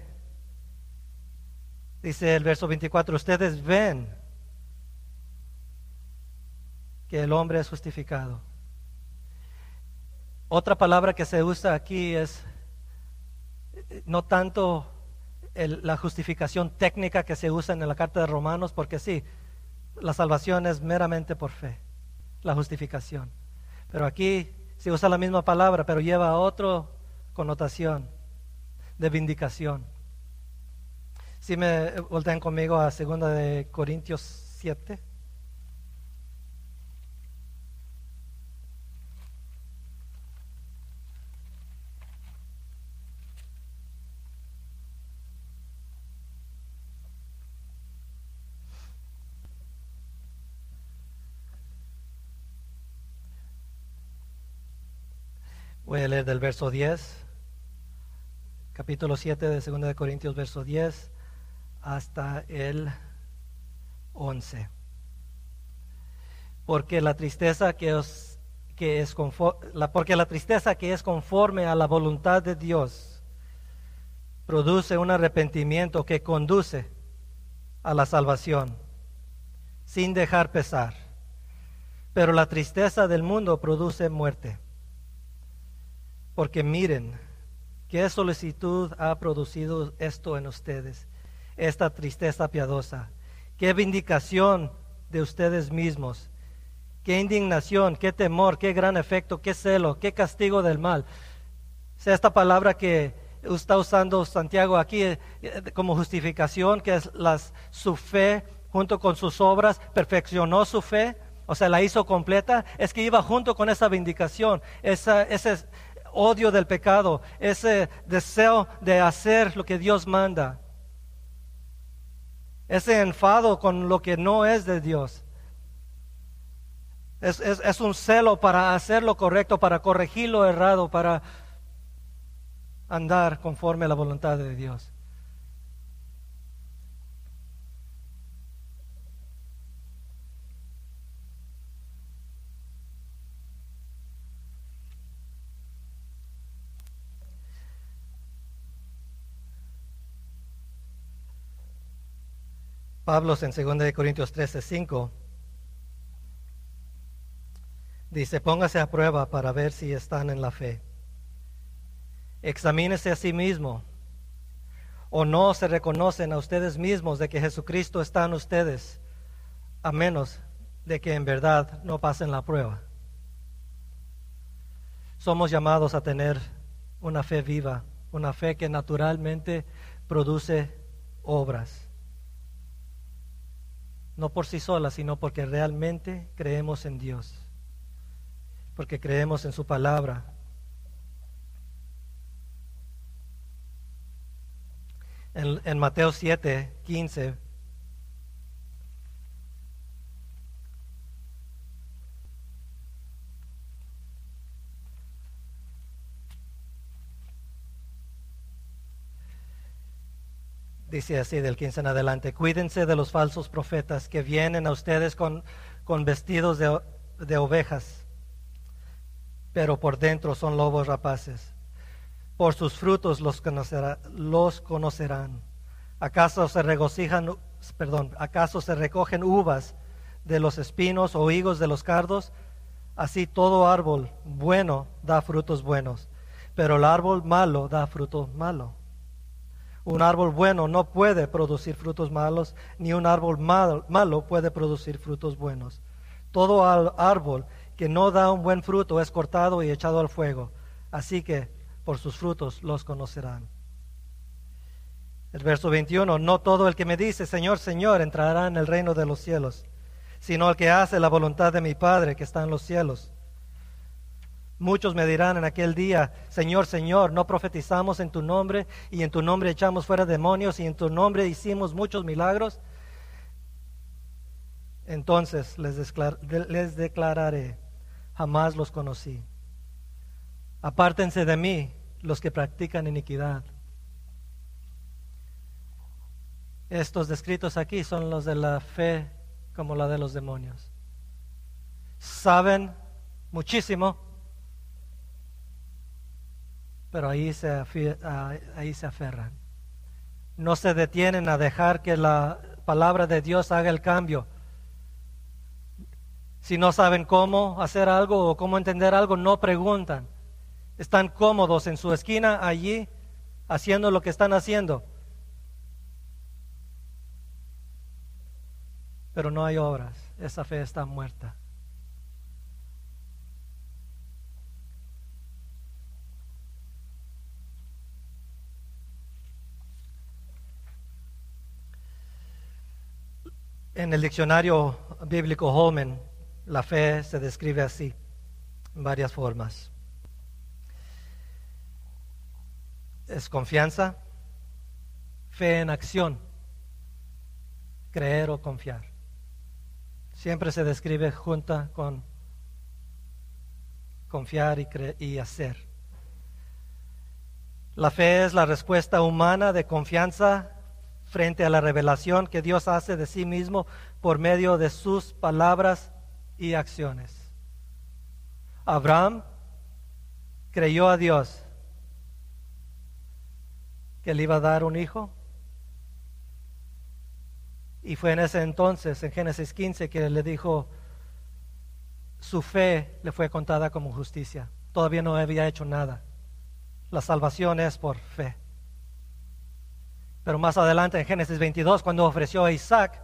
Dice el verso 24, ustedes ven que el hombre es justificado. Otra palabra que se usa aquí es no tanto la justificación técnica que se usa en la carta de Romanos, porque sí, la salvación es meramente por fe, la justificación. Pero aquí se usa la misma palabra, pero lleva a otra connotación de vindicación. Si me voltean conmigo a 2 de Corintios 7. Voy a leer del verso 10, capítulo 7 de 2 de Corintios, verso 10, hasta el 11. Porque la tristeza que os que es la, porque la tristeza que es conforme a la voluntad de Dios produce un arrepentimiento que conduce a la salvación sin dejar pesar. Pero la tristeza del mundo produce muerte. Porque miren, qué solicitud ha producido esto en ustedes, esta tristeza piadosa. Qué vindicación de ustedes mismos. Qué indignación, qué temor, qué gran efecto, qué celo, qué castigo del mal. sea, esta palabra que está usando Santiago aquí eh, como justificación, que es su fe junto con sus obras, perfeccionó su fe, o sea, la hizo completa, es que iba junto con esa vindicación, ese odio del pecado, ese deseo de hacer lo que Dios manda, ese enfado con lo que no es de Dios. Es, es un celo para hacer lo correcto, para corregir lo errado, para andar conforme a la voluntad de Dios. Pablo en 2 Corintios 13, 5 dice, póngase a prueba para ver si están en la fe. Examínese a sí mismo. ¿O no se reconocen a ustedes mismos de que Jesucristo está en ustedes, a menos de que en verdad no pasen la prueba? Somos llamados a tener una fe viva, una fe que naturalmente produce obras no por sí sola, sino porque realmente creemos en Dios, porque creemos en su palabra. En, Mateo 7, 15, dice así del 15 en adelante, cuídense de los falsos profetas que vienen a ustedes con, con vestidos de, de ovejas, pero por dentro son lobos rapaces. Por sus frutos los, conocerá, los conocerán. ¿Acaso se regocijan, perdón, acaso se recogen uvas de los espinos o higos de los cardos? Así todo árbol bueno da frutos buenos, pero el árbol malo da fruto malo. Un árbol bueno no puede producir frutos malos, ni un árbol malo, puede producir frutos buenos. Todo árbol que no da un buen fruto es cortado y echado al fuego. Así que por sus frutos los conocerán. El verso 21, no todo el que me dice, Señor, Señor, entrará en el reino de los cielos, sino el que hace la voluntad de mi Padre que está en los cielos. Muchos me dirán en aquel día, Señor, Señor, no profetizamos en tu nombre y en tu nombre echamos fuera demonios y en tu nombre hicimos muchos milagros. Entonces les, les declararé, jamás los conocí. Apártense de mí los que practican iniquidad. Estos descritos aquí son los de la fe como la de los demonios. Saben muchísimo, pero ahí se, ahí se aferran. No se detienen a dejar que la palabra de Dios haga el cambio. Si no saben cómo hacer algo o cómo entender algo, no preguntan. Están cómodos en su esquina allí haciendo lo que están haciendo. Pero no hay obras. Esa fe está muerta. En el diccionario bíblico Holman, la fe se describe así, en varias formas. Es confianza, fe en acción, creer o confiar. Siempre se describe junta con confiar y, y hacer. La fe es la respuesta humana de confianza frente a la revelación que Dios hace de sí mismo por medio de sus palabras y acciones. Abraham creyó a Dios que le iba a dar un hijo. Y fue en ese entonces, en Génesis 15, que le dijo, su fe le fue contada como justicia. Todavía no había hecho nada. La salvación es por fe. Pero más adelante en Génesis 22, cuando ofreció a Isaac,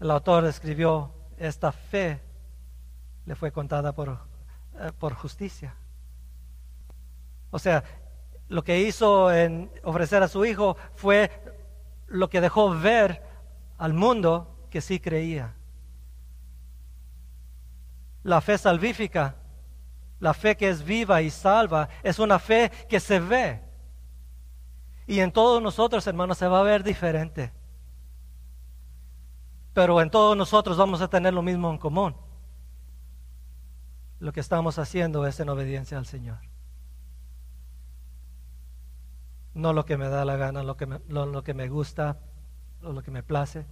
el autor escribió, esta fe le fue contada por, eh, por justicia. O sea, lo que hizo en ofrecer a su hijo fue lo que dejó ver al mundo que sí creía. La fe salvífica, la fe que es viva y salva, es una fe que se ve. Y en todos nosotros, hermanos, se va a ver diferente. Pero en todos nosotros vamos a tener lo mismo en común. Lo que estamos haciendo es en obediencia al Señor. No lo que me da la gana, lo que me, lo, que me gusta, o lo que me place.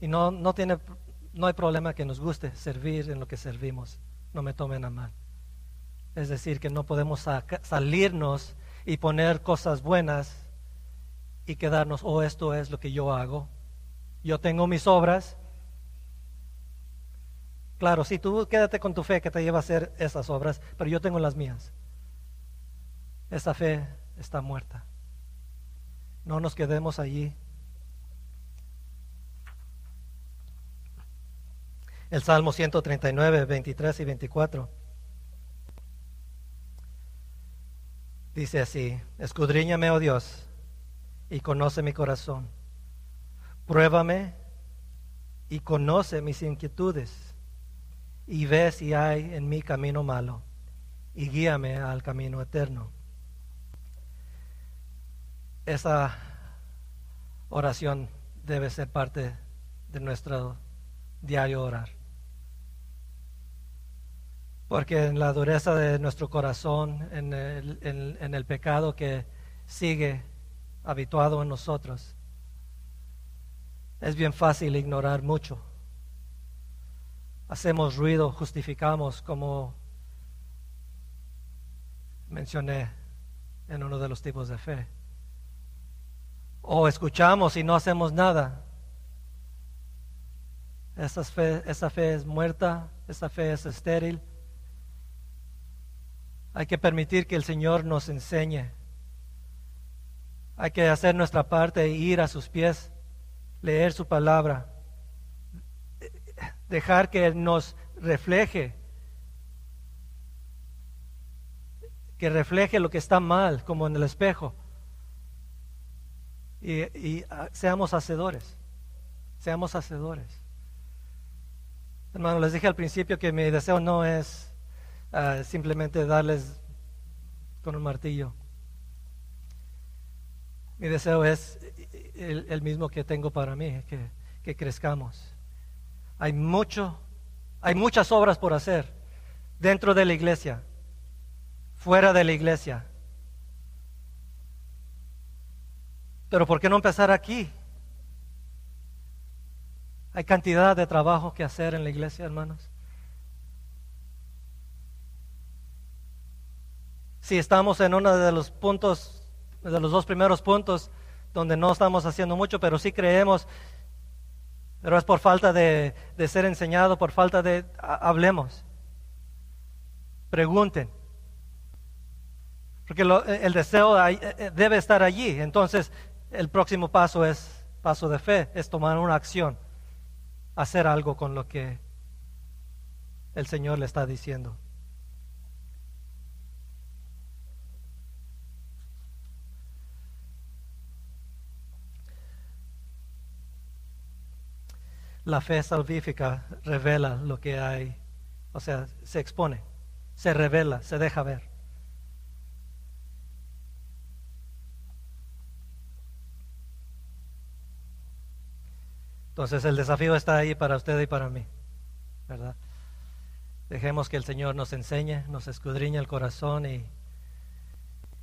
Y no, no, tiene, no hay problema que nos guste servir en lo que servimos. No me tomen a mal. Es decir, que no podemos salirnos y poner cosas buenas y quedarnos, oh, esto es lo que yo hago. Yo tengo mis obras. Claro, si tú quédate con tu fe que te lleva a hacer esas obras, pero yo tengo las mías. Esa fe está muerta. No nos quedemos allí. El Salmo 139, 23 y 24. Dice así, escudriñame, oh Dios, y conoce mi corazón. Pruébame y conoce mis inquietudes, y ve si hay en mí camino malo, y guíame al camino eterno. Esa oración debe ser parte de nuestro diario orar. Porque en la dureza de nuestro corazón, en el, pecado que sigue habituado en nosotros, es bien fácil ignorar mucho. Hacemos ruido, justificamos como mencioné en uno de los tipos de fe. O escuchamos y no hacemos nada. Esa fe, esa fe es muerta, esa fe es estéril. Hay que permitir que el Señor nos enseñe. Hay que hacer nuestra parte e ir a sus pies, leer su palabra, dejar que nos refleje, que refleje lo que está mal, como en el espejo. Y, ah, seamos hacedores, seamos hacedores. Hermano, les dije al principio que mi deseo no es simplemente darles con un martillo. Mi deseo es el, mismo que tengo para mí, que, que, crezcamos. Hay mucho, hay muchas obras por hacer dentro de la iglesia, fuera de la iglesia. Pero ¿por qué no empezar aquí? Hay cantidad de trabajo que hacer en la iglesia, hermanos. Si estamos en uno de los puntos, de los dos primeros puntos, donde no estamos haciendo mucho, pero sí creemos, pero es por falta de, ser enseñado, por falta de, hablemos, pregunten, porque el deseo eh, eh, debe estar allí, entonces el próximo paso es paso de fe, es tomar una acción, hacer algo con lo que el Señor le está diciendo. La fe salvífica revela lo que hay, o sea, se expone, se revela, se deja ver. Entonces el desafío está ahí para usted y para mí, ¿verdad? Dejemos que el Señor nos enseñe, nos escudriñe el corazón y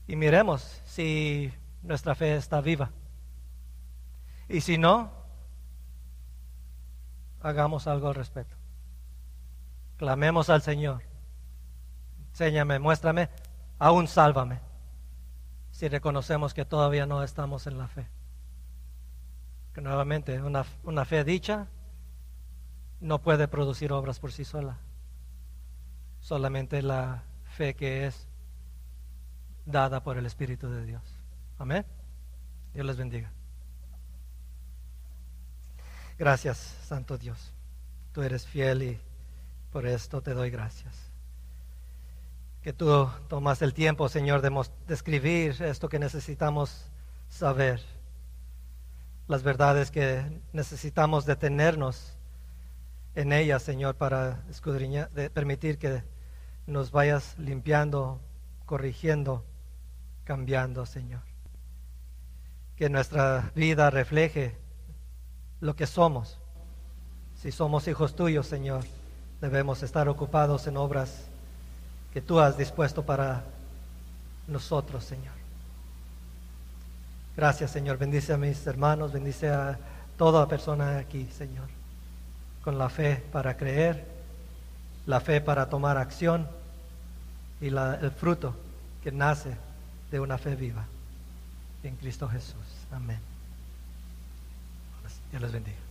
y miremos si nuestra fe está viva. Y si no, hagamos algo al respecto. Clamemos al Señor. Enséñame, muéstrame, aún sálvame. Si reconocemos que todavía no estamos en la fe. Que nuevamente, una, una fe dicha no puede producir obras por sí sola. Solamente la fe que es dada por el Espíritu de Dios. Amén. Dios les bendiga. Gracias, Santo Dios. Tú eres fiel y por esto te doy gracias. Que tú tomas el tiempo, Señor, de, escribir esto que necesitamos saber. Las verdades que necesitamos detenernos en ellas, Señor, para escudriñar, de permitir que nos vayas limpiando, corrigiendo, cambiando, Señor. Que nuestra vida refleje lo que somos. Si somos hijos tuyos, Señor, debemos estar ocupados en obras que tú has dispuesto para nosotros, Señor. Gracias, Señor. Bendice a mis hermanos, bendice a toda persona aquí, Señor, con la fe para creer, la fe para tomar acción y el fruto que nace de una fe viva en Cristo Jesús. Amén. Dios les bendiga.